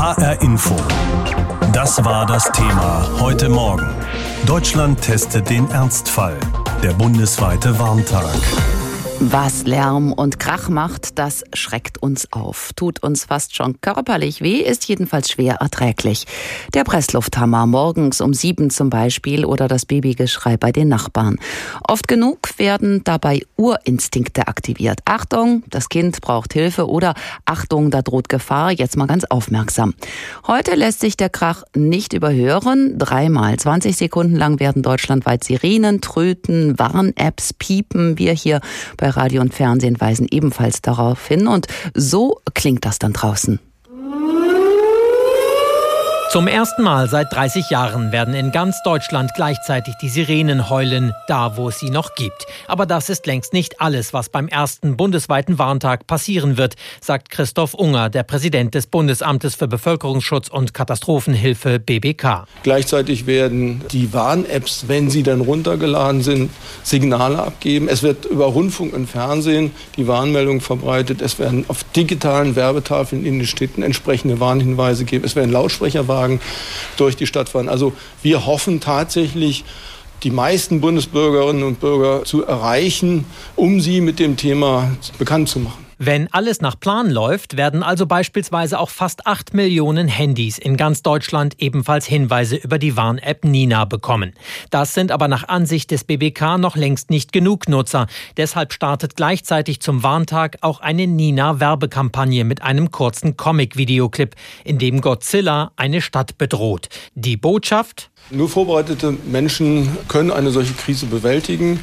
HR Info. Das war das Thema heute Morgen. Deutschland testet den Ernstfall. Der bundesweite Warntag. Was Lärm und Krach macht, das schreckt uns auf. Tut uns fast schon körperlich weh, ist jedenfalls schwer erträglich. Der Presslufthammer morgens um sieben zum Beispiel oder das Babygeschrei bei den Nachbarn. Oft genug werden dabei Urinstinkte aktiviert. Achtung, das Kind braucht Hilfe oder Achtung, da droht Gefahr. Jetzt mal ganz aufmerksam. Heute lässt sich der Krach nicht überhören. Dreimal 20 Sekunden lang werden deutschlandweit Sirenen, Tröten, Warn-Apps piepen. Wir hier bei Radio und Fernsehen weisen ebenfalls darauf hin. Und so klingt das dann draußen. Zum ersten Mal seit 30 Jahren werden in ganz Deutschland gleichzeitig die Sirenen heulen, da wo es sie noch gibt. Aber das ist längst nicht alles, was beim ersten bundesweiten Warntag passieren wird, sagt Christoph Unger, der Präsident des Bundesamtes für Bevölkerungsschutz und Katastrophenhilfe BBK. Gleichzeitig werden die Warn-Apps, wenn sie dann runtergeladen sind, Signale abgeben. Es wird über Rundfunk und Fernsehen die Warnmeldung verbreitet. Es werden auf digitalen Werbetafeln in den Städten entsprechende Warnhinweise gegeben. Es werden Lautsprecher Wohnwagen durch die Stadt fahren. Also wir hoffen tatsächlich, die meisten Bundesbürgerinnen und Bürger zu erreichen, um sie mit dem Thema bekannt zu machen. Wenn alles nach Plan läuft, werden also beispielsweise auch fast 8 Millionen Handys in ganz Deutschland ebenfalls Hinweise über die Warn-App Nina bekommen. Das sind aber nach Ansicht des BBK noch längst nicht genug Nutzer. Deshalb startet gleichzeitig zum Warntag auch eine Nina-Werbekampagne mit einem kurzen Comic-Videoclip, in dem Godzilla eine Stadt bedroht. Die Botschaft? Nur vorbereitete Menschen können eine solche Krise bewältigen.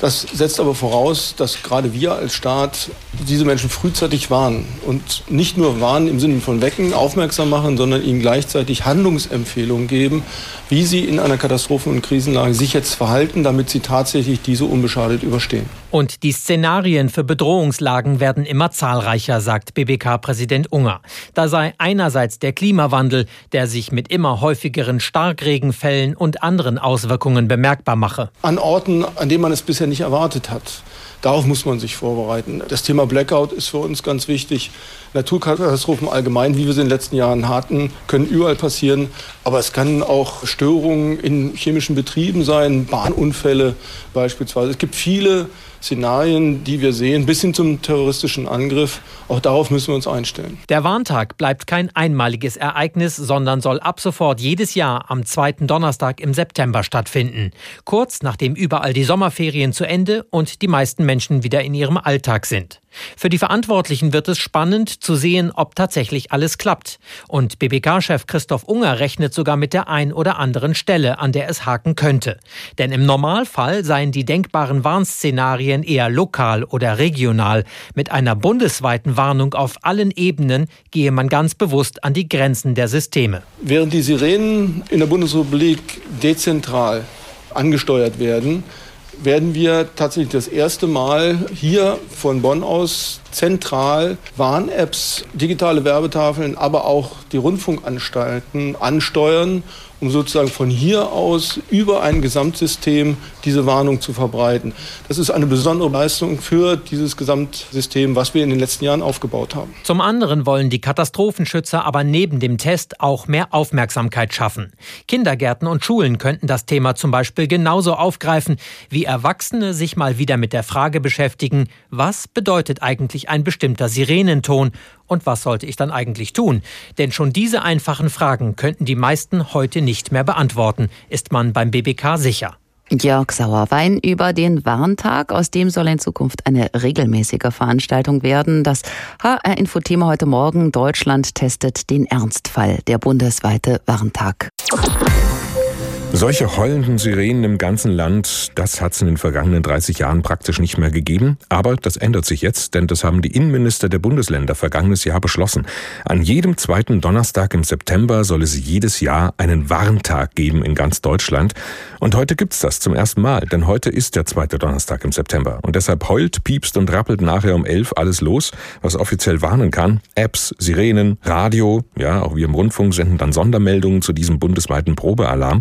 Das setzt aber voraus, dass gerade wir als Staat diese Menschen frühzeitig warnen und nicht nur warnen im Sinne von wecken, aufmerksam machen, sondern ihnen gleichzeitig Handlungsempfehlungen geben, wie sie in einer Katastrophen- und Krisenlage sich jetzt verhalten, damit sie tatsächlich diese unbeschadet überstehen. Und die Szenarien für Bedrohungslagen werden immer zahlreicher, sagt BBK-Präsident Unger. Da sei einerseits der Klimawandel, der sich mit immer häufigeren Starkregenfällen und anderen Auswirkungen bemerkbar mache. An Orten, an denen man es bisher nicht erwartet hat. Darauf muss man sich vorbereiten. Das Thema Blackout ist für uns ganz wichtig. Naturkatastrophen allgemein, wie wir sie in den letzten Jahren hatten, können überall passieren. Aber es kann auch Störungen in chemischen Betrieben sein, Bahnunfälle beispielsweise. Es gibt viele Szenarien, die wir sehen, bis hin zum terroristischen Angriff. Auch darauf müssen wir uns einstellen. Der Warntag bleibt kein einmaliges Ereignis, sondern soll ab sofort jedes Jahr am zweiten Donnerstag im September stattfinden. Kurz nachdem überall die Sommerferien zu Ende und die meisten Menschen wieder in ihrem Alltag sind. Für die Verantwortlichen wird es spannend zu sehen, ob tatsächlich alles klappt. Und BBK-Chef Christoph Unger rechnet sogar mit der ein oder anderen Stelle, an der es haken könnte. Denn im Normalfall seien die denkbaren Warnszenarien eher lokal oder regional. Mit einer bundesweiten Warnung auf allen Ebenen gehe man ganz bewusst an die Grenzen der Systeme. Während die Sirenen in der Bundesrepublik dezentral angesteuert werden, werden wir tatsächlich das erste Mal hier von Bonn aus zentral Warn-Apps, digitale Werbetafeln, aber auch die Rundfunkanstalten ansteuern um sozusagen von hier aus über ein Gesamtsystem diese Warnung zu verbreiten. Das ist eine besondere Leistung für dieses Gesamtsystem, was wir in den letzten Jahren aufgebaut haben. Zum anderen wollen die Katastrophenschützer aber neben dem Test auch mehr Aufmerksamkeit schaffen. Kindergärten und Schulen könnten das Thema zum Beispiel genauso aufgreifen, wie Erwachsene sich mal wieder mit der Frage beschäftigen, was bedeutet eigentlich ein bestimmter Sirenenton und was sollte ich dann eigentlich tun? Denn schon diese einfachen Fragen könnten die meisten heute nicht mehr beantworten, ist man beim BBK sicher. Jörg Sauerwein über den Warntag. Aus dem soll in Zukunft eine regelmäßige Veranstaltung werden. Das HR-Info-Thema heute Morgen. Deutschland testet den Ernstfall, der bundesweite Warntag. Solche heulenden Sirenen im ganzen Land, das hat es in den vergangenen 30 Jahren praktisch nicht mehr gegeben. Aber das ändert sich jetzt, denn das haben die Innenminister der Bundesländer vergangenes Jahr beschlossen. An jedem zweiten Donnerstag im September soll es jedes Jahr einen Warntag geben in ganz Deutschland. Und heute gibt's das zum ersten Mal, denn heute ist der zweite Donnerstag im September. Und deshalb heult, piepst und rappelt nachher um elf alles los, was offiziell warnen kann. Apps, Sirenen, Radio, ja, auch wir im Rundfunk senden dann Sondermeldungen zu diesem bundesweiten Probealarm.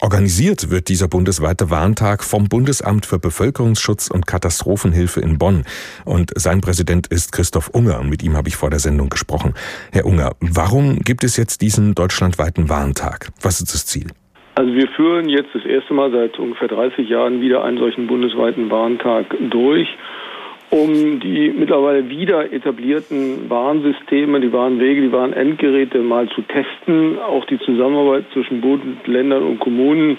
Organisiert wird dieser bundesweite Warntag vom Bundesamt für Bevölkerungsschutz und Katastrophenhilfe in Bonn. Und sein Präsident ist Christoph Unger. Mit ihm habe ich vor der Sendung gesprochen. Herr Unger, warum gibt es jetzt diesen deutschlandweiten Warntag? Was ist das Ziel? Also wir führen jetzt das erste Mal seit ungefähr 30 Jahren wieder einen solchen bundesweiten Warntag durch um die mittlerweile wieder etablierten Warnsysteme, die Warnwege, die Warnendgeräte mal zu testen, auch die Zusammenarbeit zwischen Bund, Ländern und Kommunen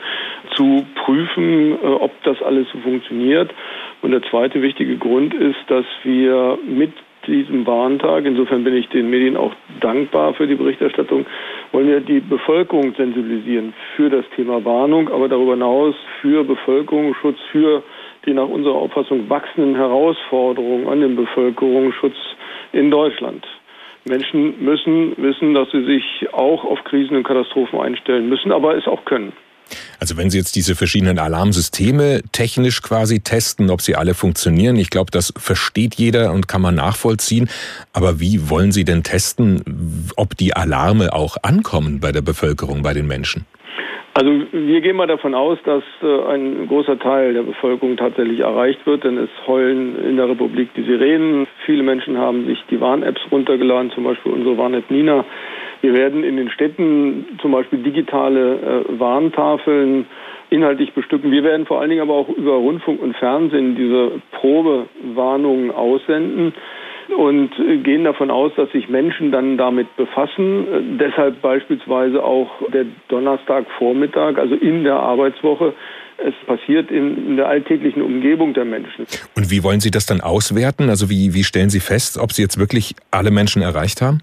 zu prüfen, äh, ob das alles so funktioniert. Und der zweite wichtige Grund ist, dass wir mit diesem Warntag, insofern bin ich den Medien auch dankbar für die Berichterstattung, wollen wir die Bevölkerung sensibilisieren für das Thema Warnung, aber darüber hinaus für Bevölkerungsschutz, für die nach unserer Auffassung wachsenden Herausforderungen an den Bevölkerungsschutz in Deutschland. Menschen müssen wissen, dass sie sich auch auf Krisen und Katastrophen einstellen müssen, aber es auch können. Also wenn Sie jetzt diese verschiedenen Alarmsysteme technisch quasi testen, ob sie alle funktionieren, ich glaube, das versteht jeder und kann man nachvollziehen. Aber wie wollen Sie denn testen, ob die Alarme auch ankommen bei der Bevölkerung, bei den Menschen? Also wir gehen mal davon aus, dass äh, ein großer Teil der Bevölkerung tatsächlich erreicht wird, denn es heulen in der Republik die Sirenen. Viele Menschen haben sich die Warn-Apps runtergeladen, zum Beispiel unsere Warn-App Nina. Wir werden in den Städten zum Beispiel digitale äh, Warntafeln inhaltlich bestücken. Wir werden vor allen Dingen aber auch über Rundfunk und Fernsehen diese Probewarnungen aussenden und gehen davon aus, dass sich Menschen dann damit befassen. Deshalb beispielsweise auch der Donnerstagvormittag, also in der Arbeitswoche. Es passiert in, in, der alltäglichen Umgebung der Menschen. Und wie wollen Sie das dann auswerten? Also wie, wie stellen Sie fest, ob Sie jetzt wirklich alle Menschen erreicht haben?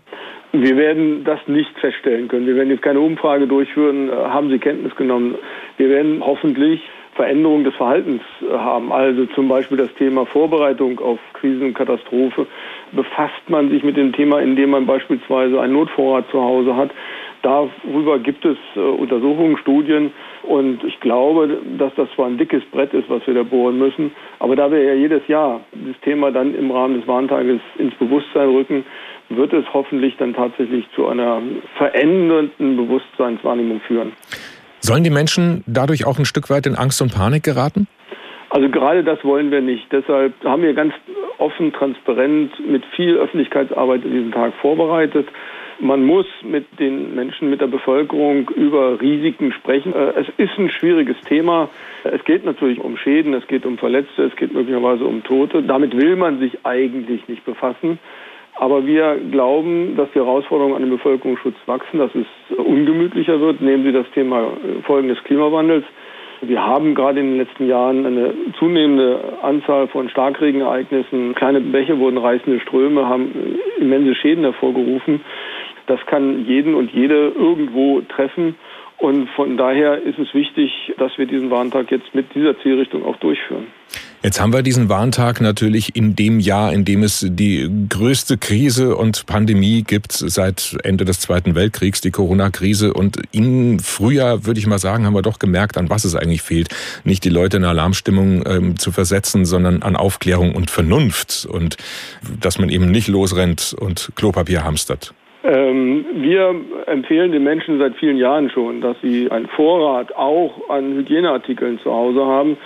Wir werden das nicht feststellen können. Wir werden jetzt keine Umfrage durchführen. Haben Sie Kenntnis genommen? Wir werden hoffentlich Veränderung des Verhaltens haben. Also zum Beispiel das Thema Vorbereitung auf Krisen und Katastrophe. Befasst man sich mit dem Thema, indem man beispielsweise einen Notvorrat zu Hause hat. Darüber gibt es äh, Untersuchungen, Studien und ich glaube, dass das zwar ein dickes Brett ist, was wir da bohren müssen, aber da wir ja jedes Jahr das Thema dann im Rahmen des Warntages ins Bewusstsein rücken, wird es hoffentlich dann tatsächlich zu einer verändernden Bewusstseinswahrnehmung führen. Sollen die Menschen dadurch auch ein Stück weit in Angst und Panik geraten? Also gerade das wollen wir nicht. Deshalb haben wir ganz offen, transparent, mit viel Öffentlichkeitsarbeit diesen Tag vorbereitet. Man muss mit den Menschen, mit der Bevölkerung über Risiken sprechen. Äh, es ist ein schwieriges Thema. Es geht natürlich um Schäden, es geht um Verletzte, es geht möglicherweise um Tote. Damit will man sich eigentlich nicht befassen. Aber wir glauben, dass die Herausforderungen an den Bevölkerungsschutz wachsen, dass es ungemütlicher wird. Nehmen Sie das Thema Folgen des Klimawandels. Wir haben gerade in den letzten Jahren eine zunehmende Anzahl von Starkregenereignissen. Kleine Bäche wurden reißende Ströme, haben immense Schäden hervorgerufen. Das kann jeden und jede irgendwo treffen. Und von daher ist es wichtig, dass wir diesen Warntag jetzt mit dieser Zielrichtung auch durchführen. Jetzt haben wir diesen Warntag natürlich in dem Jahr, in dem es die größte Krise und Pandemie gibt seit Ende des Zweiten Weltkriegs, die Corona-Krise. Und im Frühjahr, würde ich mal sagen, haben wir doch gemerkt, an was es eigentlich fehlt. Nicht die Leute in Alarmstimmung ähm, zu versetzen, sondern an Aufklärung und Vernunft. Und dass man eben nicht losrennt und Klopapier hamstert. Ähm, wir empfehlen den Menschen seit vielen Jahren schon, dass sie einen Vorrat auch an Hygieneartikeln zu Hause haben.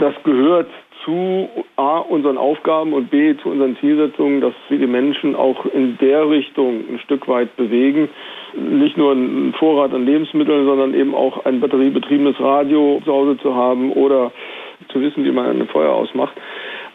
Das gehört zu A, unseren Aufgaben und B, zu unseren Zielsetzungen, dass wir die Menschen auch in der Richtung ein Stück weit bewegen. Nicht nur einen Vorrat an Lebensmitteln, sondern eben auch ein batteriebetriebenes Radio zu Hause zu haben oder zu wissen, wie man ein Feuer ausmacht.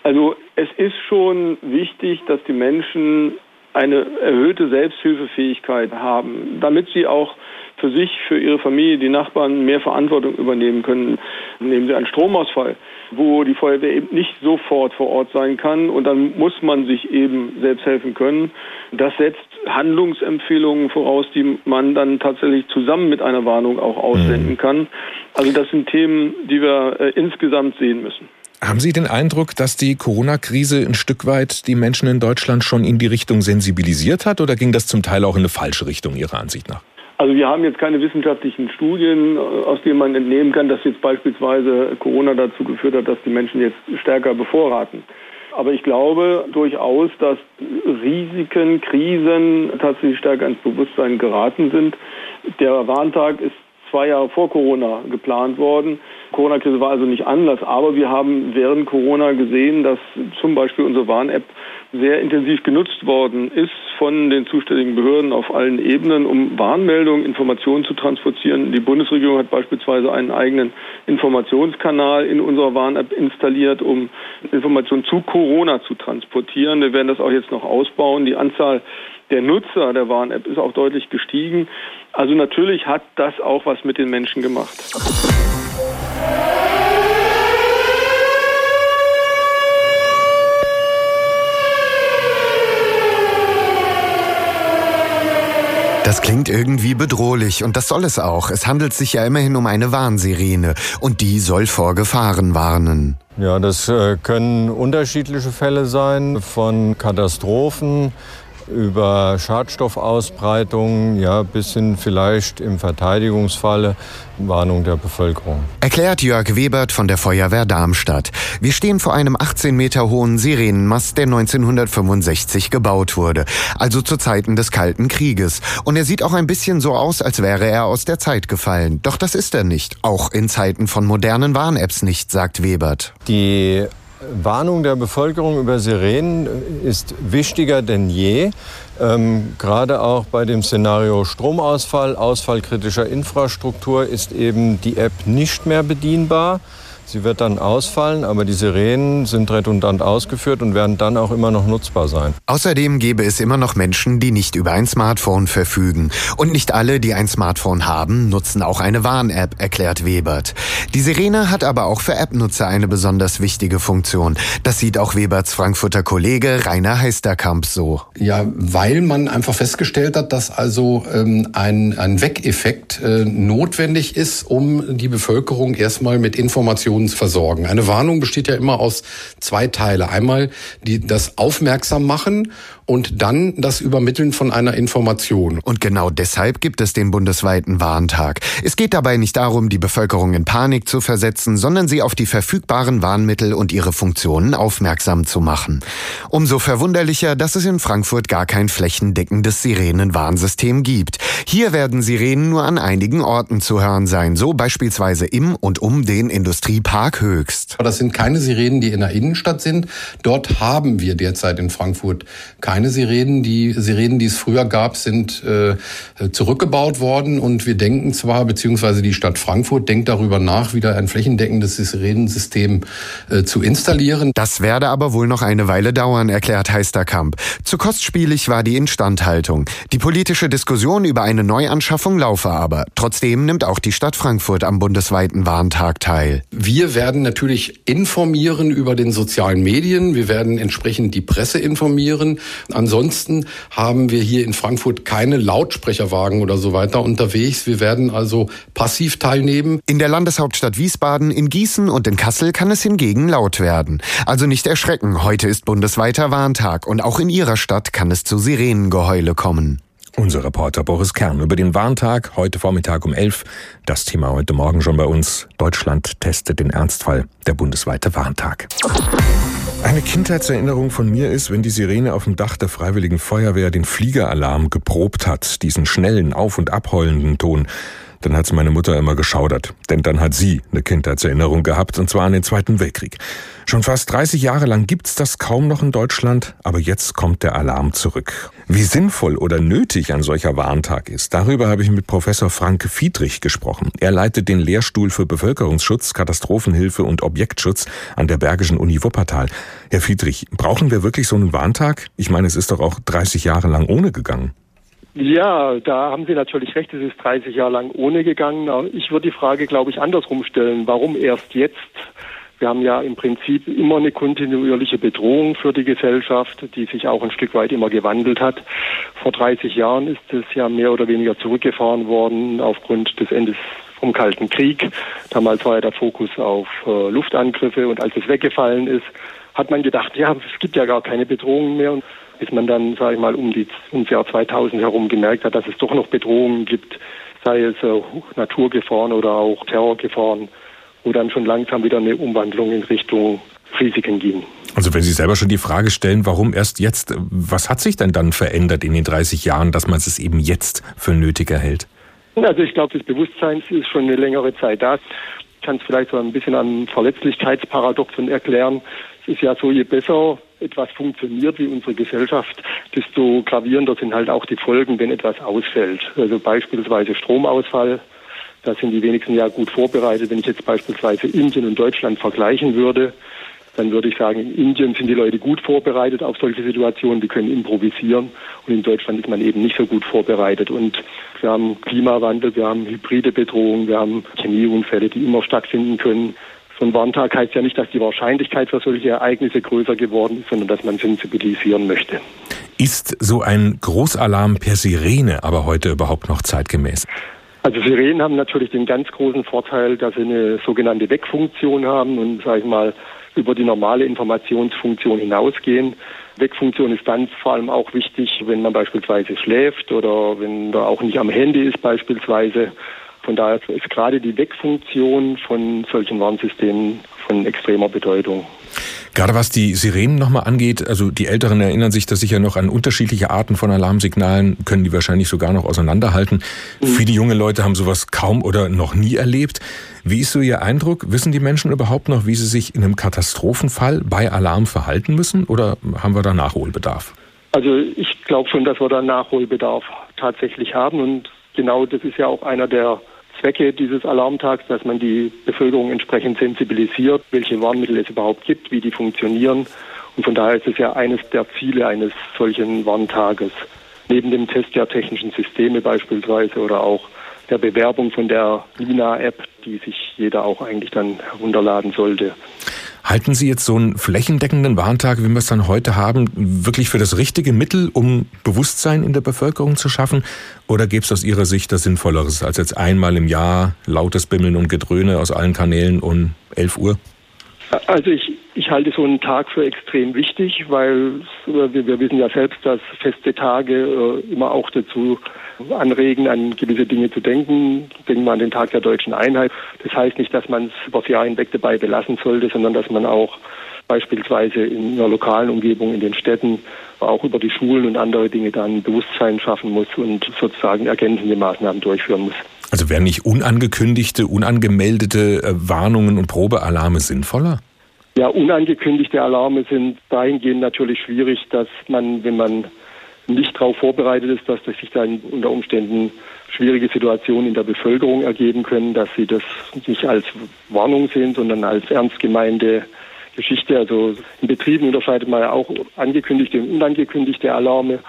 Also es ist schon wichtig, dass die Menschen eine erhöhte Selbsthilfefähigkeit haben, damit sie auch für sich, für ihre Familie, die Nachbarn mehr Verantwortung übernehmen können. Nehmen Sie einen Stromausfall, wo die Feuerwehr eben nicht sofort vor Ort sein kann und dann muss man sich eben selbst helfen können. Das setzt Handlungsempfehlungen voraus, die man dann tatsächlich zusammen mit einer Warnung auch aussenden mhm. kann. Also das sind Themen, die wir äh, insgesamt sehen müssen. Haben Sie den Eindruck, dass die Corona-Krise ein Stück weit die Menschen in Deutschland schon in die Richtung sensibilisiert hat oder ging das zum Teil auch in eine falsche Richtung Ihrer Ansicht nach? Also wir haben jetzt keine wissenschaftlichen Studien, aus denen man entnehmen kann, dass jetzt beispielsweise Corona dazu geführt hat, dass die Menschen jetzt stärker bevorraten. Aber ich glaube durchaus, dass Risiken, Krisen tatsächlich stärker ins Bewusstsein geraten sind. Der Warntag ist zwei Jahre vor Corona geplant worden. Corona-Krise war also nicht Anlass, aber wir haben während Corona gesehen, dass zum Beispiel unsere Warn-App sehr intensiv genutzt worden ist von den zuständigen Behörden auf allen Ebenen, um Warnmeldungen, Informationen zu transportieren. Die Bundesregierung hat beispielsweise einen eigenen Informationskanal in unserer Warn-App installiert, um Informationen zu Corona zu transportieren. Wir werden das auch jetzt noch ausbauen. Die Anzahl der Nutzer der Warn-App ist auch deutlich gestiegen. Also natürlich hat das auch was mit den Menschen gemacht. Das klingt irgendwie bedrohlich und das soll es auch. Es handelt sich ja immerhin um eine Warnsirene und die soll vor Gefahren warnen. Ja, das äh, können unterschiedliche Fälle sein, von Katastrophen über Schadstoffausbreitung, ja, bis hin vielleicht im Verteidigungsfalle Warnung der Bevölkerung. Erklärt Jörg Webert von der Feuerwehr Darmstadt. Wir stehen vor einem 18 Meter hohen Sirenenmast, der 1965 gebaut wurde, also zu Zeiten des Kalten Krieges. Und er sieht auch ein bisschen so aus, als wäre er aus der Zeit gefallen. Doch das ist er nicht, auch in Zeiten von modernen Warn-Apps nicht, sagt Webert. Die Warnung der Bevölkerung über Sirenen ist wichtiger denn je. Ähm, gerade auch bei dem Szenario Stromausfall, Ausfall kritischer Infrastruktur ist eben die App nicht mehr bedienbar. Sie wird dann ausfallen, aber die Sirenen sind redundant ausgeführt und werden dann auch immer noch nutzbar sein. Außerdem gäbe es immer noch Menschen, die nicht über ein Smartphone verfügen. Und nicht alle, die ein Smartphone haben, nutzen auch eine Warn-App, erklärt Webert. Die Sirene hat aber auch für App-Nutzer eine besonders wichtige Funktion. Das sieht auch Weberts Frankfurter Kollege Rainer Heisterkamp so. Ja, weil man einfach festgestellt hat, dass also ähm, ein, ein Weckeffekt äh, notwendig ist, um die Bevölkerung erstmal mit Informationen versorgen. Eine Warnung besteht ja immer aus zwei Teile. Einmal die, das Aufmerksam machen und dann das Übermitteln von einer Information. Und genau deshalb gibt es den bundesweiten Warntag. Es geht dabei nicht darum, die Bevölkerung in Panik zu versetzen, sondern sie auf die verfügbaren Warnmittel und ihre Funktionen aufmerksam zu machen. Umso verwunderlicher, dass es in Frankfurt gar kein flächendeckendes Sirenenwarnsystem gibt. Hier werden Sirenen nur an einigen Orten zu hören sein, so beispielsweise im und um den Industriepark Höchst. Das sind keine Sirenen, die in der Innenstadt sind. Dort haben wir derzeit in Frankfurt keine keine Sirenen. Die Sirenen, die es früher gab, sind äh, zurückgebaut worden und wir denken zwar, beziehungsweise die Stadt Frankfurt denkt darüber nach, wieder ein flächendeckendes Sirenensystem äh, zu installieren. Das werde aber wohl noch eine Weile dauern, erklärt Heisterkamp. Zu kostspielig war die Instandhaltung. Die politische Diskussion über eine Neuanschaffung laufe aber. Trotzdem nimmt auch die Stadt Frankfurt am bundesweiten Warntag teil. Wir werden natürlich informieren über den sozialen Medien. Wir werden entsprechend die Presse informieren. Ansonsten haben wir hier in Frankfurt keine Lautsprecherwagen oder so weiter unterwegs. Wir werden also passiv teilnehmen. In der Landeshauptstadt Wiesbaden, in Gießen und in Kassel kann es hingegen laut werden. Also nicht erschrecken, heute ist bundesweiter Warntag und auch in Ihrer Stadt kann es zu Sirenengeheule kommen. Unser Reporter Boris Kern über den Warntag heute Vormittag um 11. Das Thema heute Morgen schon bei uns. Deutschland testet den Ernstfall. Der bundesweite Warntag. Eine Kindheitserinnerung von mir ist, wenn die Sirene auf dem Dach der Freiwilligen Feuerwehr den Fliegeralarm geprobt hat, diesen schnellen, auf- und abheulenden Ton dann hat's meine Mutter immer geschaudert. Denn dann hat sie eine Kindheitserinnerung gehabt, und zwar an den Zweiten Weltkrieg. Schon fast 30 Jahre lang gibt's das kaum noch in Deutschland, aber jetzt kommt der Alarm zurück. Wie sinnvoll oder nötig ein solcher Warntag ist, darüber habe ich mit Professor Frank Fiedrich gesprochen. Er leitet den Lehrstuhl für Bevölkerungsschutz, Katastrophenhilfe und Objektschutz an der Bergischen Uni Wuppertal. Herr Fiedrich, brauchen wir wirklich so einen Warntag? Ich meine, es ist doch auch 30 Jahre lang ohne gegangen. Ja, da haben Sie natürlich recht, es ist 30 Jahre lang ohne gegangen. Ich würde die Frage, glaube ich, andersrum stellen. Warum erst jetzt? Wir haben ja im Prinzip immer eine kontinuierliche Bedrohung für die Gesellschaft, die sich auch ein Stück weit immer gewandelt hat. Vor 30 Jahren ist es ja mehr oder weniger zurückgefahren worden aufgrund des Endes vom Kalten Krieg. Damals war ja der Fokus auf äh, Luftangriffe und als es weggefallen ist, hat man gedacht, ja, es gibt ja gar keine Bedrohungen mehr bis man dann, sage ich mal, um die, ums Jahr 2000 herum gemerkt hat, dass es doch noch Bedrohungen gibt, sei es äh, Naturgefahren oder auch Terrorgefahren, wo dann schon langsam wieder eine Umwandlung in Richtung Risiken ging. Also wenn Sie selber schon die Frage stellen, warum erst jetzt, was hat sich denn dann verändert in den 30 Jahren, dass man es eben jetzt für nötig erhält? Also ich glaube, das Bewusstsein ist schon eine längere Zeit da. Ich kann es vielleicht so ein bisschen am Verletzlichkeitsparadoxon erklären. Es ist ja so, je besser etwas funktioniert wie unsere Gesellschaft, desto gravierender sind halt auch die Folgen, wenn etwas ausfällt. Also beispielsweise Stromausfall. Da sind die wenigsten ja gut vorbereitet. Wenn ich jetzt beispielsweise Indien und Deutschland vergleichen würde, dann würde ich sagen, in Indien sind die Leute gut vorbereitet auf solche Situationen, die können improvisieren und in Deutschland ist man eben nicht so gut vorbereitet. Und wir haben Klimawandel, wir haben hybride Bedrohungen, wir haben Chemieunfälle, die immer stattfinden können. So ein Warntag heißt ja nicht, dass die Wahrscheinlichkeit für solche Ereignisse größer geworden ist, sondern dass man sensibilisieren möchte. Ist so ein Großalarm per Sirene aber heute überhaupt noch zeitgemäß? Also Sirenen haben natürlich den ganz großen Vorteil, dass sie eine sogenannte Weckfunktion haben und, sage ich mal, über die normale Informationsfunktion hinausgehen. Wegfunktion ist dann vor allem auch wichtig, wenn man beispielsweise schläft oder wenn da auch nicht am Handy ist beispielsweise. Von daher ist gerade die Wegfunktion von solchen Warnsystemen von extremer Bedeutung. Gerade was die Sirenen nochmal angeht, also die Älteren erinnern sich das sicher noch an unterschiedliche Arten von Alarmsignalen, können die wahrscheinlich sogar noch auseinanderhalten. Mhm. Viele junge Leute haben sowas kaum oder noch nie erlebt. Wie ist so Ihr Eindruck? Wissen die Menschen überhaupt noch, wie sie sich in einem Katastrophenfall bei Alarm verhalten müssen oder haben wir da Nachholbedarf? Also ich glaube schon, dass wir da Nachholbedarf tatsächlich haben und genau das ist ja auch einer der Zwecke dieses Alarmtags, dass man die Bevölkerung entsprechend sensibilisiert, welche Warnmittel es überhaupt gibt, wie die funktionieren. Und von daher ist es ja eines der Ziele eines solchen Warntages. Neben dem Test der technischen Systeme beispielsweise oder auch der Bewerbung von der Lina-App, die sich jeder auch eigentlich dann herunterladen sollte. Halten Sie jetzt so einen flächendeckenden Warntag, wie wir es dann heute haben, wirklich für das richtige Mittel, um Bewusstsein in der Bevölkerung zu schaffen? Oder gäbe es aus Ihrer Sicht das Sinnvolleres, als jetzt einmal im Jahr lautes Bimmeln und Gedröhne aus allen Kanälen um 11 Uhr? Also ich, ich halte so einen Tag für extrem wichtig, weil wir, wir wissen ja selbst, dass feste Tage äh, immer auch dazu anregen, an gewisse Dinge zu denken. Denken wir an den Tag der deutschen Einheit. Das heißt nicht, dass man es über das Jahr hinweg dabei belassen sollte, sondern dass man auch beispielsweise in einer lokalen Umgebung, in den Städten, auch über die Schulen und andere Dinge dann Bewusstsein schaffen muss und sozusagen ergänzende Maßnahmen durchführen muss. Also wären nicht unangekündigte, unangemeldete äh, Warnungen und Probealarme sinnvoller? Ja, unangekündigte Alarme sind dahingehend natürlich schwierig, dass man, wenn man nicht darauf vorbereitet ist, dass sich dann unter Umständen schwierige Situationen in der Bevölkerung ergeben können, dass sie das nicht als Warnung sehen, sondern als ernst gemeinte Geschichte. Also in Betrieben unterscheidet man ja auch angekündigte und unangekündigte Alarme.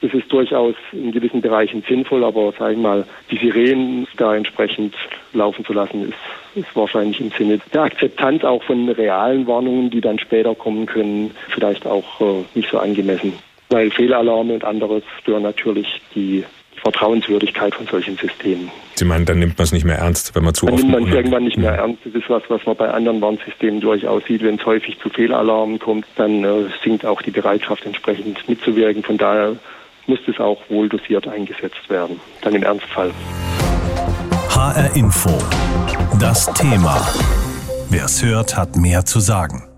Das ist durchaus in gewissen Bereichen sinnvoll, aber sagen wir mal, die Sirenen da entsprechend laufen zu lassen, ist, ist wahrscheinlich im Sinne der Akzeptanz auch von realen Warnungen, die dann später kommen können, vielleicht auch äh, nicht so angemessen weil Fehlalarme und anderes stören natürlich die Vertrauenswürdigkeit von solchen Systemen. Sie meinen, dann nimmt man es nicht mehr ernst, wenn man zu dann oft... Dann nimmt man es irgendwann nicht mehr ernst. Das ist was, was man bei anderen Warnsystemen durchaus sieht. Wenn es häufig zu Fehlalarmen kommt, dann äh, sinkt auch die Bereitschaft entsprechend mitzuwirken. Von daher muss das auch wohl dosiert eingesetzt werden, dann im Ernstfall. HR Info. Das Thema. Wer es hört, hat mehr zu sagen.